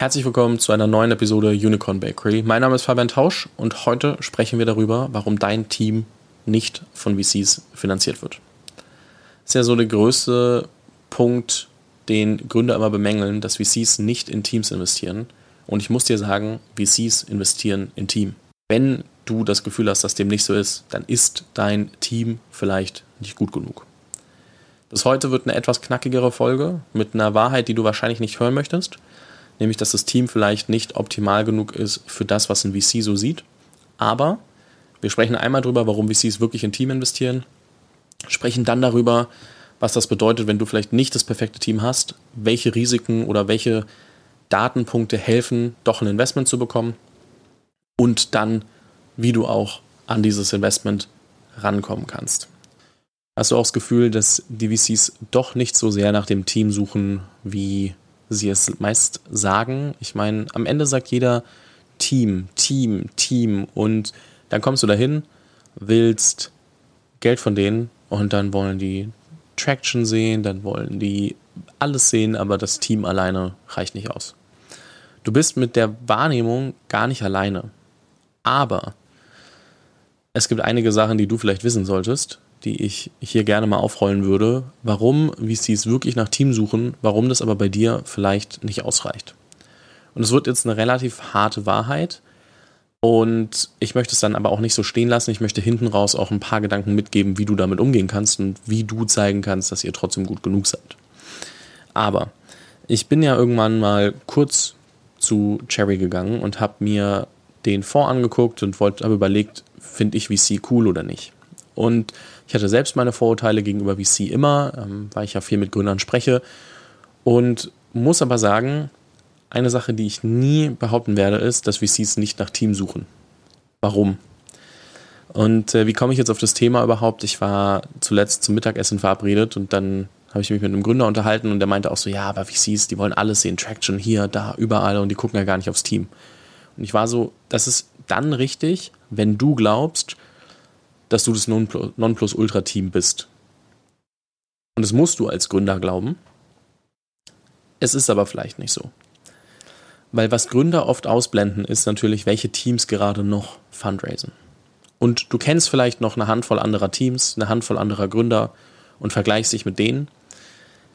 Herzlich willkommen zu einer neuen Episode Unicorn Bakery. Mein Name ist Fabian Tausch und heute sprechen wir darüber, warum dein Team nicht von VCs finanziert wird. Das ist ja so der größte Punkt, den Gründer immer bemängeln, dass VCs nicht in Teams investieren. Und ich muss dir sagen, VCs investieren in Team. Wenn du das Gefühl hast, dass dem nicht so ist, dann ist dein Team vielleicht nicht gut genug. Das heute wird eine etwas knackigere Folge mit einer Wahrheit, die du wahrscheinlich nicht hören möchtest, nämlich dass das Team vielleicht nicht optimal genug ist für das, was ein VC so sieht. Aber wir sprechen einmal darüber, warum VCs wirklich in Team investieren, sprechen dann darüber, was das bedeutet, wenn du vielleicht nicht das perfekte Team hast, welche Risiken oder welche Datenpunkte helfen, doch ein Investment zu bekommen und dann, wie du auch an dieses Investment rankommen kannst. Hast du auch das Gefühl, dass die VCs doch nicht so sehr nach dem Team suchen, wie sie es meist sagen? Ich meine, am Ende sagt jeder Team, Team, Team und dann kommst du dahin, willst Geld von denen und dann wollen die Traction sehen, dann wollen die alles sehen, aber das Team alleine reicht nicht aus. Du bist mit der Wahrnehmung gar nicht alleine. Aber es gibt einige Sachen, die du vielleicht wissen solltest, die ich hier gerne mal aufrollen würde, warum VCs wirklich nach Team suchen, warum das aber bei dir vielleicht nicht ausreicht. Und es wird jetzt eine relativ harte Wahrheit und ich möchte es dann aber auch nicht so stehen lassen. Ich möchte hinten raus auch ein paar Gedanken mitgeben, wie du damit umgehen kannst und wie du zeigen kannst, dass ihr trotzdem gut genug seid. Aber ich bin ja irgendwann mal kurz zu Cherry gegangen und habe mir den Fonds angeguckt und wollte aber überlegt, finde ich VC cool oder nicht. Und ich hatte selbst meine Vorurteile gegenüber VC immer, ähm, weil ich ja viel mit Gründern spreche. Und muss aber sagen, eine Sache, die ich nie behaupten werde, ist, dass VCs nicht nach Team suchen. Warum? Und äh, wie komme ich jetzt auf das Thema überhaupt? Ich war zuletzt zum Mittagessen verabredet und dann habe ich mich mit einem Gründer unterhalten und der meinte auch so, ja, aber VCs, die wollen alles sehen, Traction hier, da, überall und die gucken ja gar nicht aufs Team. Und ich war so, das ist dann richtig, wenn du glaubst, dass du das Nonplusultra-Team bist. Und das musst du als Gründer glauben. Es ist aber vielleicht nicht so. Weil was Gründer oft ausblenden, ist natürlich, welche Teams gerade noch fundraisen. Und du kennst vielleicht noch eine Handvoll anderer Teams, eine Handvoll anderer Gründer und vergleichst dich mit denen.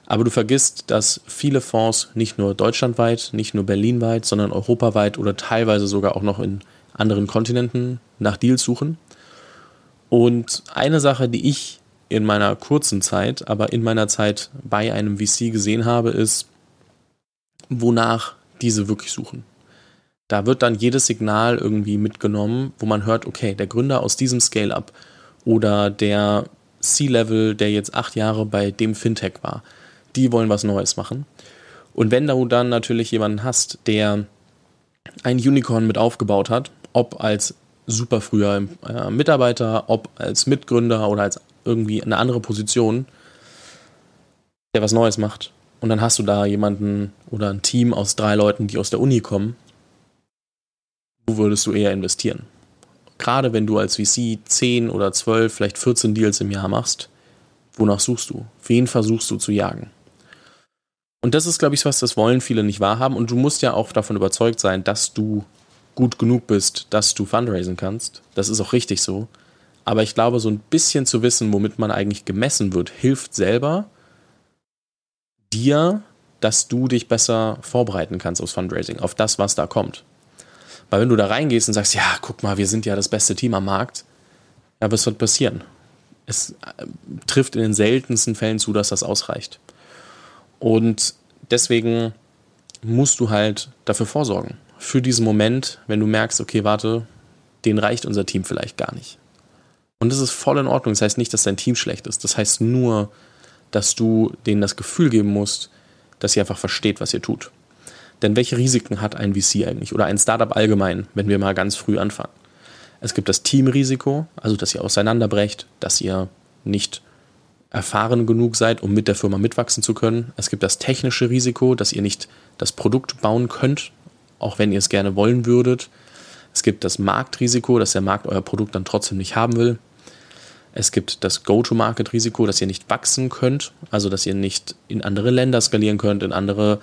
Aber du vergisst, dass viele Fonds nicht nur deutschlandweit, nicht nur berlinweit, sondern europaweit oder teilweise sogar auch noch in anderen Kontinenten nach Deals suchen. Und eine Sache, die ich in meiner kurzen Zeit, aber in meiner Zeit bei einem VC gesehen habe, ist, wonach diese wirklich suchen. Da wird dann jedes Signal irgendwie mitgenommen, wo man hört, okay, der Gründer aus diesem Scale-up oder der C-Level, der jetzt acht Jahre bei dem Fintech war, die wollen was Neues machen. Und wenn du dann natürlich jemanden hast, der ein Unicorn mit aufgebaut hat, ob als super früher äh, Mitarbeiter, ob als Mitgründer oder als irgendwie eine andere Position, der was Neues macht. Und dann hast du da jemanden oder ein Team aus drei Leuten, die aus der Uni kommen. Wo würdest du eher investieren? Gerade wenn du als VC 10 oder 12, vielleicht 14 Deals im Jahr machst, wonach suchst du? Wen versuchst du zu jagen? Und das ist, glaube ich, was, das wollen viele nicht wahrhaben. Und du musst ja auch davon überzeugt sein, dass du gut genug bist, dass du fundraisen kannst. Das ist auch richtig so. Aber ich glaube, so ein bisschen zu wissen, womit man eigentlich gemessen wird, hilft selber dir, dass du dich besser vorbereiten kannst aufs Fundraising, auf das, was da kommt. Weil wenn du da reingehst und sagst, ja, guck mal, wir sind ja das beste Team am Markt, ja, was wird passieren? Es äh, trifft in den seltensten Fällen zu, dass das ausreicht. Und deswegen musst du halt dafür vorsorgen für diesen Moment, wenn du merkst, okay, warte, den reicht unser Team vielleicht gar nicht. Und das ist voll in Ordnung. Das heißt nicht, dass dein Team schlecht ist. Das heißt nur, dass du denen das Gefühl geben musst, dass ihr einfach versteht, was ihr tut. Denn welche Risiken hat ein VC eigentlich oder ein Startup allgemein, wenn wir mal ganz früh anfangen? Es gibt das Teamrisiko, also dass ihr auseinanderbrecht, dass ihr nicht erfahren genug seid, um mit der Firma mitwachsen zu können. Es gibt das technische Risiko, dass ihr nicht das Produkt bauen könnt, auch wenn ihr es gerne wollen würdet. Es gibt das Marktrisiko, dass der Markt euer Produkt dann trotzdem nicht haben will. Es gibt das Go-to-Market-Risiko, dass ihr nicht wachsen könnt, also dass ihr nicht in andere Länder skalieren könnt, in andere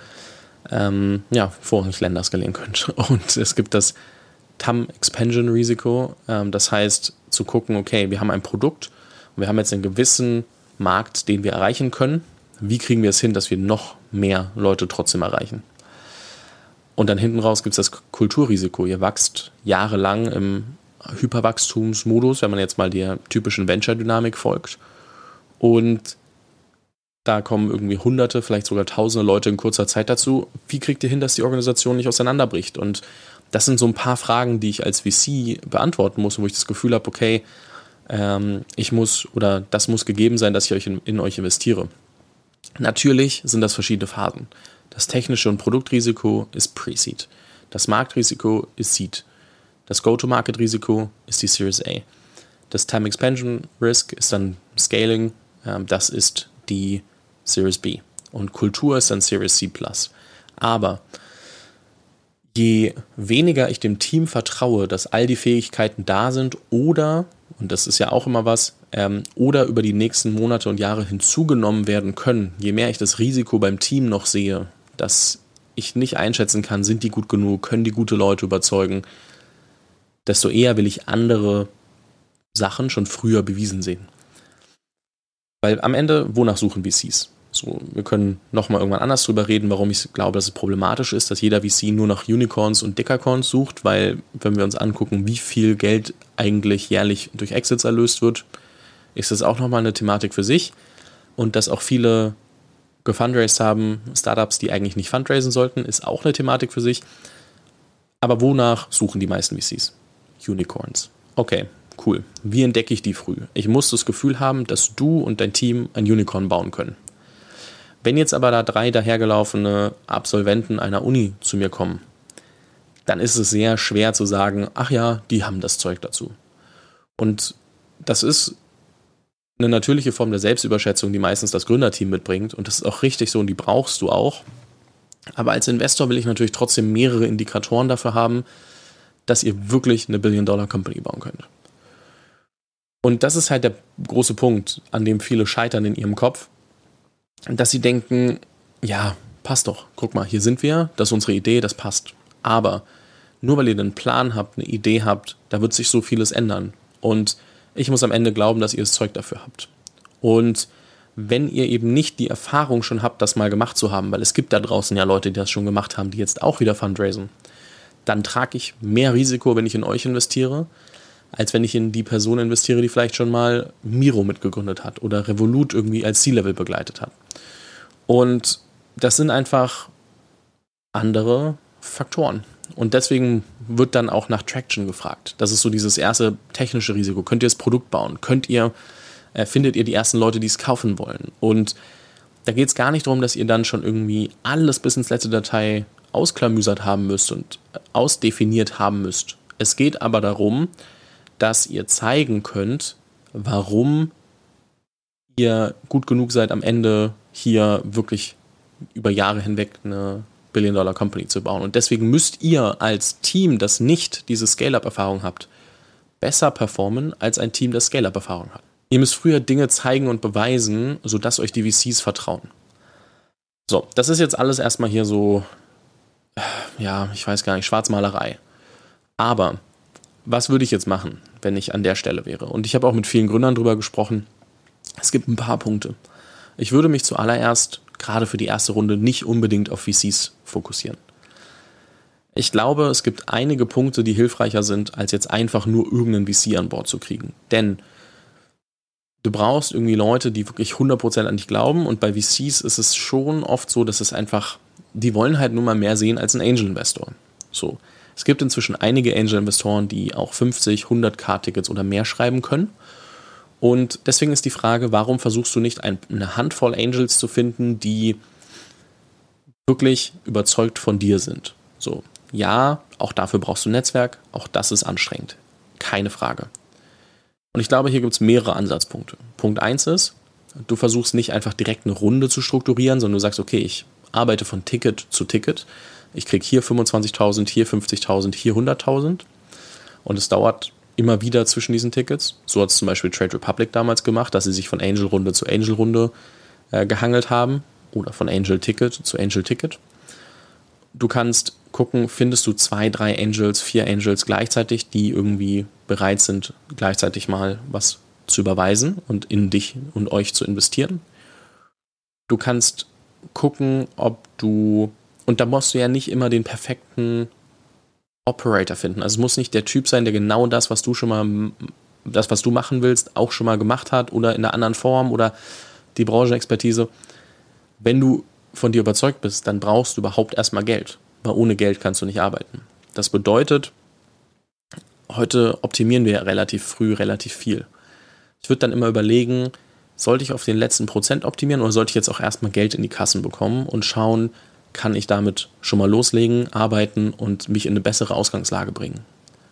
ähm, ja, vorrangig Länders gelegen könnt. Und es gibt das TAM Expansion Risiko. Ähm, das heißt, zu gucken, okay, wir haben ein Produkt und wir haben jetzt einen gewissen Markt, den wir erreichen können. Wie kriegen wir es hin, dass wir noch mehr Leute trotzdem erreichen? Und dann hinten raus gibt es das Kulturrisiko. Ihr wächst jahrelang im Hyperwachstumsmodus, wenn man jetzt mal der typischen Venture-Dynamik folgt. Und da kommen irgendwie hunderte, vielleicht sogar tausende Leute in kurzer Zeit dazu. Wie kriegt ihr hin, dass die Organisation nicht auseinanderbricht? Und das sind so ein paar Fragen, die ich als VC beantworten muss, wo ich das Gefühl habe, okay, ähm, ich muss oder das muss gegeben sein, dass ich euch in, in euch investiere. Natürlich sind das verschiedene Phasen. Das technische und Produktrisiko ist Pre-Seed. Das Marktrisiko ist Seed. Das Go-to-Market-Risiko ist die Series A. Das Time Expansion Risk ist dann Scaling. Ähm, das ist die Series B. Und Kultur ist dann Series C. Aber je weniger ich dem Team vertraue, dass all die Fähigkeiten da sind oder, und das ist ja auch immer was, ähm, oder über die nächsten Monate und Jahre hinzugenommen werden können, je mehr ich das Risiko beim Team noch sehe, dass ich nicht einschätzen kann, sind die gut genug, können die gute Leute überzeugen, desto eher will ich andere Sachen schon früher bewiesen sehen. Weil am Ende, wonach suchen VCs? So, wir können nochmal irgendwann anders drüber reden, warum ich glaube, dass es problematisch ist, dass jeder VC nur nach Unicorns und Dickercorns sucht, weil wenn wir uns angucken, wie viel Geld eigentlich jährlich durch Exits erlöst wird, ist das auch nochmal eine Thematik für sich. Und dass auch viele gefundraised haben, Startups, die eigentlich nicht fundraisen sollten, ist auch eine Thematik für sich. Aber wonach suchen die meisten VCs? Unicorns. Okay, Cool. Wie entdecke ich die früh? Ich muss das Gefühl haben, dass du und dein Team ein Unicorn bauen können. Wenn jetzt aber da drei dahergelaufene Absolventen einer Uni zu mir kommen, dann ist es sehr schwer zu sagen, ach ja, die haben das Zeug dazu. Und das ist eine natürliche Form der Selbstüberschätzung, die meistens das Gründerteam mitbringt. Und das ist auch richtig so und die brauchst du auch. Aber als Investor will ich natürlich trotzdem mehrere Indikatoren dafür haben, dass ihr wirklich eine Billion-Dollar-Company bauen könnt. Und das ist halt der große Punkt, an dem viele scheitern in ihrem Kopf, dass sie denken, ja, passt doch, guck mal, hier sind wir, das ist unsere Idee, das passt. Aber nur weil ihr einen Plan habt, eine Idee habt, da wird sich so vieles ändern. Und ich muss am Ende glauben, dass ihr das Zeug dafür habt. Und wenn ihr eben nicht die Erfahrung schon habt, das mal gemacht zu haben, weil es gibt da draußen ja Leute, die das schon gemacht haben, die jetzt auch wieder fundraisen, dann trage ich mehr Risiko, wenn ich in euch investiere, als wenn ich in die Person investiere, die vielleicht schon mal Miro mitgegründet hat oder Revolut irgendwie als C-Level begleitet hat. Und das sind einfach andere Faktoren. Und deswegen wird dann auch nach Traction gefragt. Das ist so dieses erste technische Risiko. Könnt ihr das Produkt bauen? Könnt ihr, äh, findet ihr die ersten Leute, die es kaufen wollen? Und da geht es gar nicht darum, dass ihr dann schon irgendwie alles bis ins letzte Datei ausklamüsert haben müsst und ausdefiniert haben müsst. Es geht aber darum, dass ihr zeigen könnt, warum ihr gut genug seid, am Ende hier wirklich über Jahre hinweg eine Billion-Dollar-Company zu bauen. Und deswegen müsst ihr als Team, das nicht diese Scale-Up-Erfahrung habt, besser performen als ein Team, das Scale-Up-Erfahrung hat. Ihr müsst früher Dinge zeigen und beweisen, sodass euch die VCs vertrauen. So, das ist jetzt alles erstmal hier so, ja, ich weiß gar nicht, Schwarzmalerei. Aber was würde ich jetzt machen, wenn ich an der Stelle wäre? Und ich habe auch mit vielen Gründern darüber gesprochen. Es gibt ein paar Punkte. Ich würde mich zuallererst gerade für die erste Runde nicht unbedingt auf VCs fokussieren. Ich glaube, es gibt einige Punkte, die hilfreicher sind, als jetzt einfach nur irgendeinen VC an Bord zu kriegen. Denn du brauchst irgendwie Leute, die wirklich 100% an dich glauben und bei VCs ist es schon oft so, dass es einfach, die wollen halt nur mal mehr sehen als ein Angel-Investor. So. Es gibt inzwischen einige Angel-Investoren, die auch 50, 100 K-Tickets oder mehr schreiben können. Und deswegen ist die Frage, warum versuchst du nicht eine Handvoll Angels zu finden, die wirklich überzeugt von dir sind? So, ja, auch dafür brauchst du ein Netzwerk, auch das ist anstrengend. Keine Frage. Und ich glaube, hier gibt es mehrere Ansatzpunkte. Punkt 1 ist, du versuchst nicht einfach direkt eine Runde zu strukturieren, sondern du sagst, okay, ich arbeite von Ticket zu Ticket ich kriege hier 25.000, hier 50.000, hier 100.000. Und es dauert immer wieder zwischen diesen Tickets. So hat es zum Beispiel Trade Republic damals gemacht, dass sie sich von Angel-Runde zu Angel-Runde äh, gehangelt haben oder von Angel-Ticket zu Angel-Ticket. Du kannst gucken, findest du zwei, drei Angels, vier Angels gleichzeitig, die irgendwie bereit sind, gleichzeitig mal was zu überweisen und in dich und euch zu investieren. Du kannst gucken, ob du, und da musst du ja nicht immer den perfekten Operator finden. Also es muss nicht der Typ sein, der genau das, was du schon mal, das, was du machen willst, auch schon mal gemacht hat oder in einer anderen Form oder die Branchenexpertise. Wenn du von dir überzeugt bist, dann brauchst du überhaupt erstmal Geld, weil ohne Geld kannst du nicht arbeiten. Das bedeutet, heute optimieren wir relativ früh relativ viel. Ich würde dann immer überlegen, sollte ich auf den letzten Prozent optimieren oder sollte ich jetzt auch erstmal Geld in die Kassen bekommen und schauen, kann ich damit schon mal loslegen, arbeiten und mich in eine bessere Ausgangslage bringen.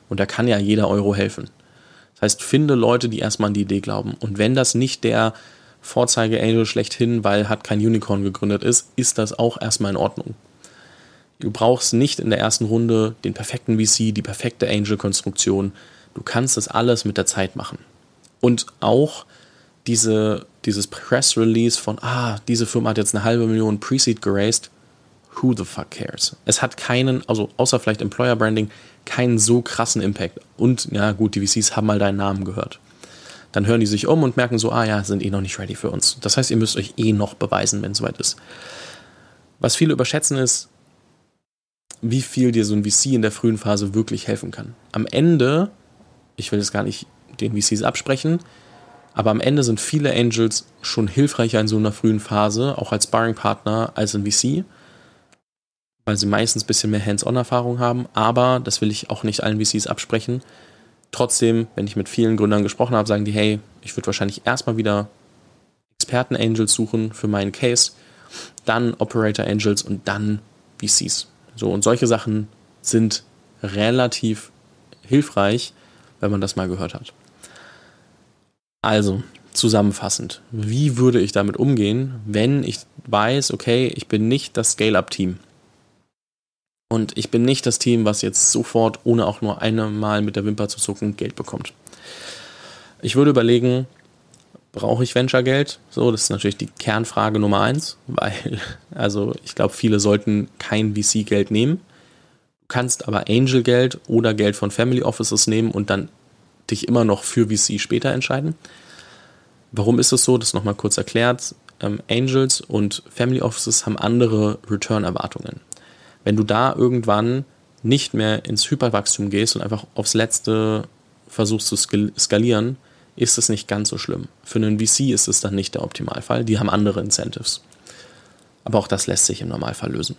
Und da kann ja jeder Euro helfen. Das heißt, finde Leute, die erstmal an die Idee glauben. Und wenn das nicht der Vorzeige-Angel schlechthin, weil hat kein Unicorn gegründet ist, ist das auch erstmal in Ordnung. Du brauchst nicht in der ersten Runde den perfekten VC, die perfekte Angel-Konstruktion. Du kannst das alles mit der Zeit machen. Und auch diese, dieses Press-Release von, ah, diese Firma hat jetzt eine halbe Million Pre-Seed geraced, who the fuck cares? Es hat keinen, also außer vielleicht Employer Branding, keinen so krassen Impact. Und ja, gut, die VCs haben mal deinen Namen gehört. Dann hören die sich um und merken so, ah ja, sind eh noch nicht ready für uns. Das heißt, ihr müsst euch eh noch beweisen, wenn es soweit ist. Was viele überschätzen ist, wie viel dir so ein VC in der frühen Phase wirklich helfen kann. Am Ende, ich will jetzt gar nicht den VCs absprechen, aber am Ende sind viele Angels schon hilfreicher in so einer frühen Phase, auch als Sparring-Partner, als ein VC, weil sie meistens ein bisschen mehr Hands-on-Erfahrung haben. Aber das will ich auch nicht allen VCs absprechen. Trotzdem, wenn ich mit vielen Gründern gesprochen habe, sagen die, hey, ich würde wahrscheinlich erstmal wieder Experten-Angels suchen für meinen Case, dann Operator-Angels und dann VCs. So, und solche Sachen sind relativ hilfreich, wenn man das mal gehört hat. Also, zusammenfassend, wie würde ich damit umgehen, wenn ich weiß, okay, ich bin nicht das Scale-Up-Team. Und ich bin nicht das Team, was jetzt sofort, ohne auch nur einmal mit der Wimper zu zucken, Geld bekommt. Ich würde überlegen, brauche ich Venture-Geld? So, das ist natürlich die Kernfrage Nummer eins, weil, also ich glaube, viele sollten kein VC-Geld nehmen. Du kannst aber Angel-Geld oder Geld von Family Offices nehmen und dann dich immer noch für VC später entscheiden. Warum ist es so? Das nochmal kurz erklärt. Ähm, Angels und Family Offices haben andere Return-Erwartungen. Wenn du da irgendwann nicht mehr ins Hyperwachstum gehst und einfach aufs Letzte versuchst zu skalieren, ist es nicht ganz so schlimm. Für einen VC ist es dann nicht der Optimalfall. Die haben andere Incentives. Aber auch das lässt sich im Normalfall lösen.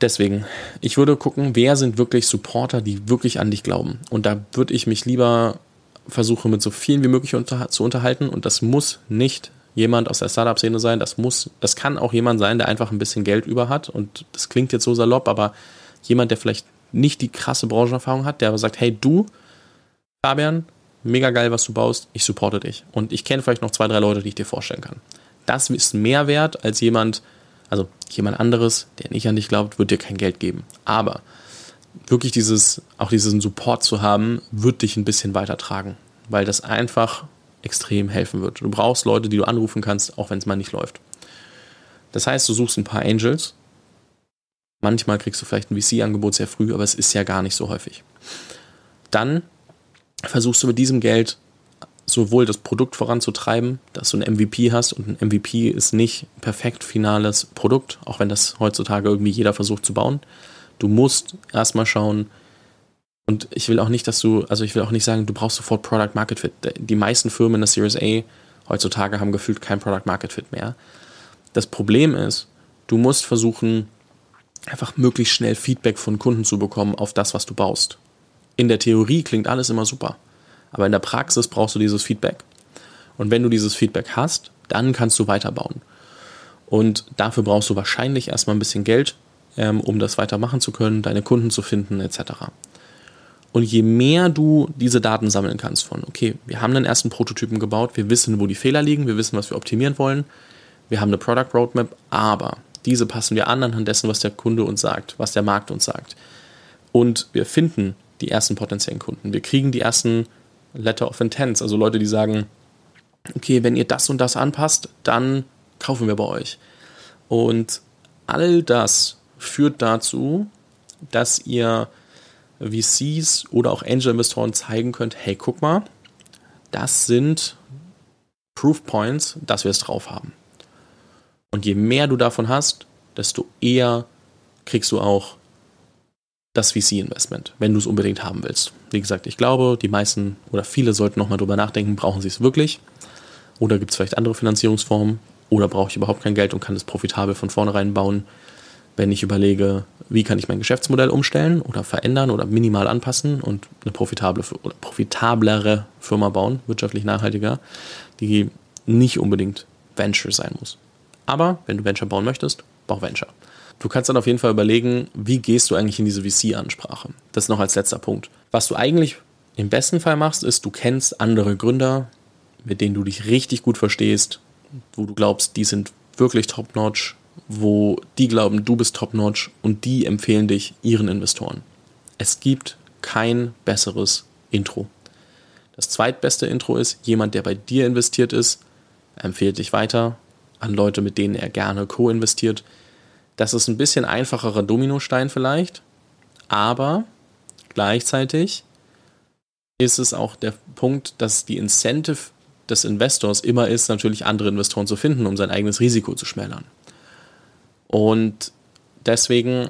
Deswegen, ich würde gucken, wer sind wirklich Supporter, die wirklich an dich glauben. Und da würde ich mich lieber versuchen, mit so vielen wie möglich unter zu unterhalten. Und das muss nicht jemand aus der Startup-Szene sein. Das muss, das kann auch jemand sein, der einfach ein bisschen Geld über hat. Und das klingt jetzt so salopp, aber jemand, der vielleicht nicht die krasse Branchenerfahrung hat, der aber sagt, hey du, Fabian, mega geil, was du baust, ich supporte dich. Und ich kenne vielleicht noch zwei, drei Leute, die ich dir vorstellen kann. Das ist mehr wert als jemand, also jemand anderes, der nicht an dich glaubt, wird dir kein Geld geben. Aber wirklich dieses, auch diesen Support zu haben, wird dich ein bisschen weitertragen, weil das einfach extrem helfen wird. Du brauchst Leute, die du anrufen kannst, auch wenn es mal nicht läuft. Das heißt, du suchst ein paar Angels. Manchmal kriegst du vielleicht ein VC-Angebot sehr früh, aber es ist ja gar nicht so häufig. Dann versuchst du mit diesem Geld sowohl das Produkt voranzutreiben, dass du ein MVP hast und ein MVP ist nicht perfekt finales Produkt, auch wenn das heutzutage irgendwie jeder versucht zu bauen. Du musst erstmal schauen, und ich will auch nicht, dass du, also ich will auch nicht sagen, du brauchst sofort Product Market Fit. Die meisten Firmen in der Series A heutzutage haben gefühlt kein Product Market Fit mehr. Das Problem ist, du musst versuchen, einfach möglichst schnell Feedback von Kunden zu bekommen auf das, was du baust. In der Theorie klingt alles immer super. Aber in der Praxis brauchst du dieses Feedback. Und wenn du dieses Feedback hast, dann kannst du weiterbauen. Und dafür brauchst du wahrscheinlich erstmal ein bisschen Geld, ähm, um das weitermachen zu können, deine Kunden zu finden, etc. Und je mehr du diese Daten sammeln kannst von, okay, wir haben den ersten Prototypen gebaut, wir wissen, wo die Fehler liegen, wir wissen, was wir optimieren wollen, wir haben eine Product Roadmap, aber diese passen wir an anhand dessen, was der Kunde uns sagt, was der Markt uns sagt. Und wir finden die ersten potenziellen Kunden. Wir kriegen die ersten Letter of Intents, also Leute, die sagen, okay, wenn ihr das und das anpasst, dann kaufen wir bei euch. Und all das führt dazu, dass ihr VCs oder auch Angel-Investoren zeigen könnt, hey, guck mal, das sind Proof Points, dass wir es drauf haben. Und je mehr du davon hast, desto eher kriegst du auch das VC-Investment, wenn du es unbedingt haben willst. Wie gesagt, ich glaube, die meisten oder viele sollten nochmal drüber nachdenken, brauchen sie es wirklich? Oder gibt es vielleicht andere Finanzierungsformen? Oder brauche ich überhaupt kein Geld und kann es profitabel von vornherein bauen? Wenn ich überlege, wie kann ich mein Geschäftsmodell umstellen oder verändern oder minimal anpassen und eine profitable oder profitablere Firma bauen, wirtschaftlich nachhaltiger, die nicht unbedingt Venture sein muss. Aber wenn du Venture bauen möchtest, bau Venture. Du kannst dann auf jeden Fall überlegen, wie gehst du eigentlich in diese VC-Ansprache. Das noch als letzter Punkt. Was du eigentlich im besten Fall machst, ist, du kennst andere Gründer, mit denen du dich richtig gut verstehst, wo du glaubst, die sind wirklich top-notch, wo die glauben, du bist top-notch und die empfehlen dich ihren Investoren. Es gibt kein besseres Intro. Das zweitbeste Intro ist, jemand, der bei dir investiert ist, empfiehlt dich weiter an Leute, mit denen er gerne co-investiert. Das ist ein bisschen einfacherer Dominostein vielleicht, aber gleichzeitig ist es auch der Punkt, dass die Incentive des Investors immer ist, natürlich andere Investoren zu finden, um sein eigenes Risiko zu schmälern. Und deswegen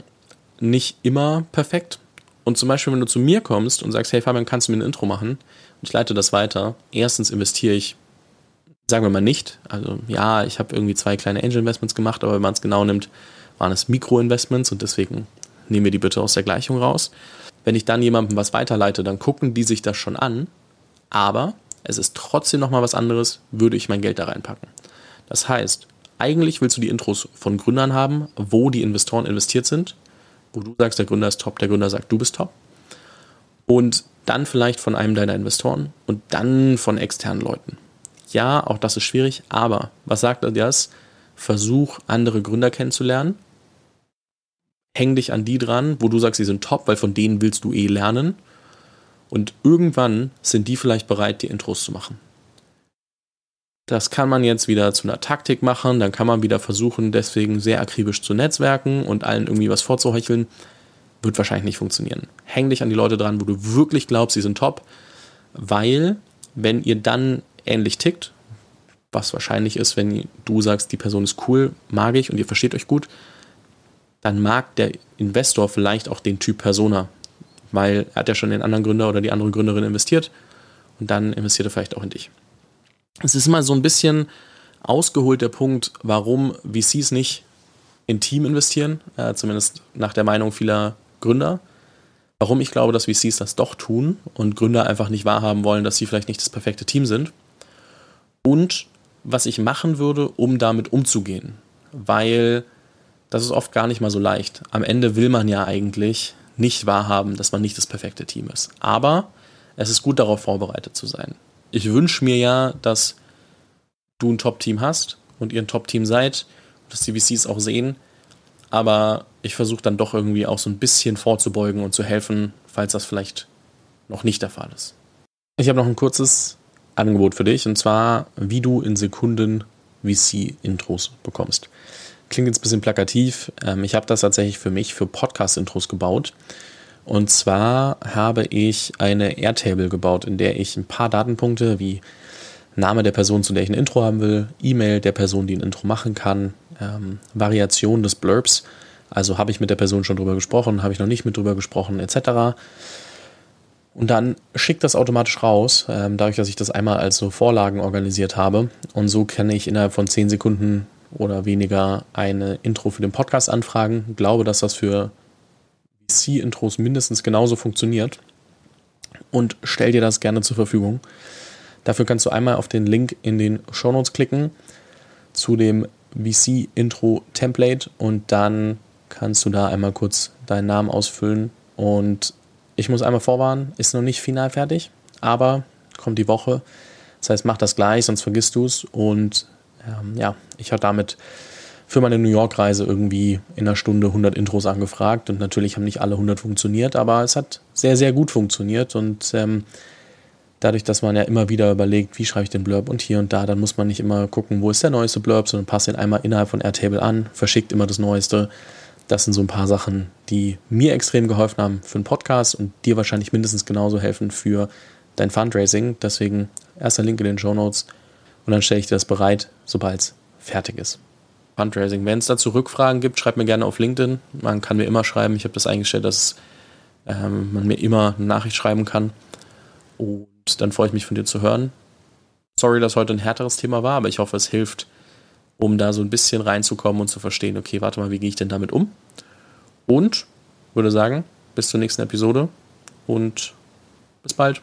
nicht immer perfekt. Und zum Beispiel, wenn du zu mir kommst und sagst, hey Fabian, kannst du mir ein Intro machen? Und ich leite das weiter. Erstens investiere ich, sagen wir mal nicht. Also ja, ich habe irgendwie zwei kleine Angel Investments gemacht, aber wenn man es genau nimmt, waren es Mikroinvestments und deswegen nehmen wir die bitte aus der Gleichung raus. Wenn ich dann jemandem was weiterleite, dann gucken die sich das schon an, aber es ist trotzdem nochmal was anderes, würde ich mein Geld da reinpacken. Das heißt, eigentlich willst du die Intros von Gründern haben, wo die Investoren investiert sind, wo du sagst, der Gründer ist top, der Gründer sagt, du bist top. Und dann vielleicht von einem deiner Investoren und dann von externen Leuten. Ja, auch das ist schwierig, aber was sagt er das? Versuch, andere Gründer kennenzulernen. Häng dich an die dran, wo du sagst, sie sind top, weil von denen willst du eh lernen. Und irgendwann sind die vielleicht bereit, die Intros zu machen. Das kann man jetzt wieder zu einer Taktik machen, dann kann man wieder versuchen, deswegen sehr akribisch zu netzwerken und allen irgendwie was vorzuhecheln. Wird wahrscheinlich nicht funktionieren. Häng dich an die Leute dran, wo du wirklich glaubst, sie sind top, weil wenn ihr dann ähnlich tickt, was wahrscheinlich ist, wenn du sagst, die Person ist cool, mag ich und ihr versteht euch gut, dann mag der Investor vielleicht auch den Typ Persona, weil er hat ja schon den anderen Gründer oder die andere Gründerin investiert und dann investiert er vielleicht auch in dich. Es ist mal so ein bisschen ausgeholt der Punkt, warum VCs nicht in Team investieren, äh, zumindest nach der Meinung vieler Gründer. Warum ich glaube, dass VCs das doch tun und Gründer einfach nicht wahrhaben wollen, dass sie vielleicht nicht das perfekte Team sind. Und was ich machen würde, um damit umzugehen. Weil das ist oft gar nicht mal so leicht. Am Ende will man ja eigentlich nicht wahrhaben, dass man nicht das perfekte Team ist. Aber es ist gut darauf vorbereitet zu sein ich wünsche mir ja, dass du ein Top-Team hast und ihr ein Top-Team seid, dass die VCs auch sehen. Aber ich versuche dann doch irgendwie auch so ein bisschen vorzubeugen und zu helfen, falls das vielleicht noch nicht der Fall ist. Ich habe noch ein kurzes Angebot für dich und zwar, wie du in Sekunden VC-Intros bekommst. Klingt jetzt ein bisschen plakativ. Ähm, ich habe das tatsächlich für mich für Podcast-Intros gebaut. Und zwar habe ich eine Airtable gebaut, in der ich ein paar Datenpunkte wie Name der Person, zu der ich ein Intro haben will, E-Mail der Person, die ein Intro machen kann, ähm, Variation des Blurbs, also habe ich mit der Person schon drüber gesprochen, habe ich noch nicht mit drüber gesprochen, etc. Und dann schickt das automatisch raus, ähm, dadurch, dass ich das einmal als so Vorlagen organisiert habe. Und so kann ich innerhalb von 10 Sekunden oder weniger eine Intro für den Podcast anfragen. Glaube, dass das für VC-Intros mindestens genauso funktioniert und stell dir das gerne zur Verfügung. Dafür kannst du einmal auf den Link in den Show Notes klicken zu dem VC-Intro-Template und dann kannst du da einmal kurz deinen Namen ausfüllen. Und ich muss einmal vorwarnen, ist noch nicht final fertig, aber kommt die Woche. Das heißt, mach das gleich, sonst vergisst du es. Und ähm, ja, ich habe damit für meine New York-Reise irgendwie in einer Stunde 100 Intros angefragt und natürlich haben nicht alle 100 funktioniert, aber es hat sehr, sehr gut funktioniert und ähm, dadurch, dass man ja immer wieder überlegt, wie schreibe ich den Blurb und hier und da, dann muss man nicht immer gucken, wo ist der neueste Blurb, sondern passt den einmal innerhalb von Airtable an, verschickt immer das Neueste. Das sind so ein paar Sachen, die mir extrem geholfen haben für einen Podcast und dir wahrscheinlich mindestens genauso helfen für dein Fundraising. Deswegen erster Link in den Show Notes und dann stelle ich dir das bereit, sobald es fertig ist. Fundraising. Wenn es dazu Rückfragen gibt, schreib mir gerne auf LinkedIn. Man kann mir immer schreiben. Ich habe das eingestellt, dass ähm, man mir immer eine Nachricht schreiben kann. Und dann freue ich mich von dir zu hören. Sorry, dass heute ein härteres Thema war, aber ich hoffe, es hilft, um da so ein bisschen reinzukommen und zu verstehen, okay, warte mal, wie gehe ich denn damit um? Und würde sagen, bis zur nächsten Episode und bis bald.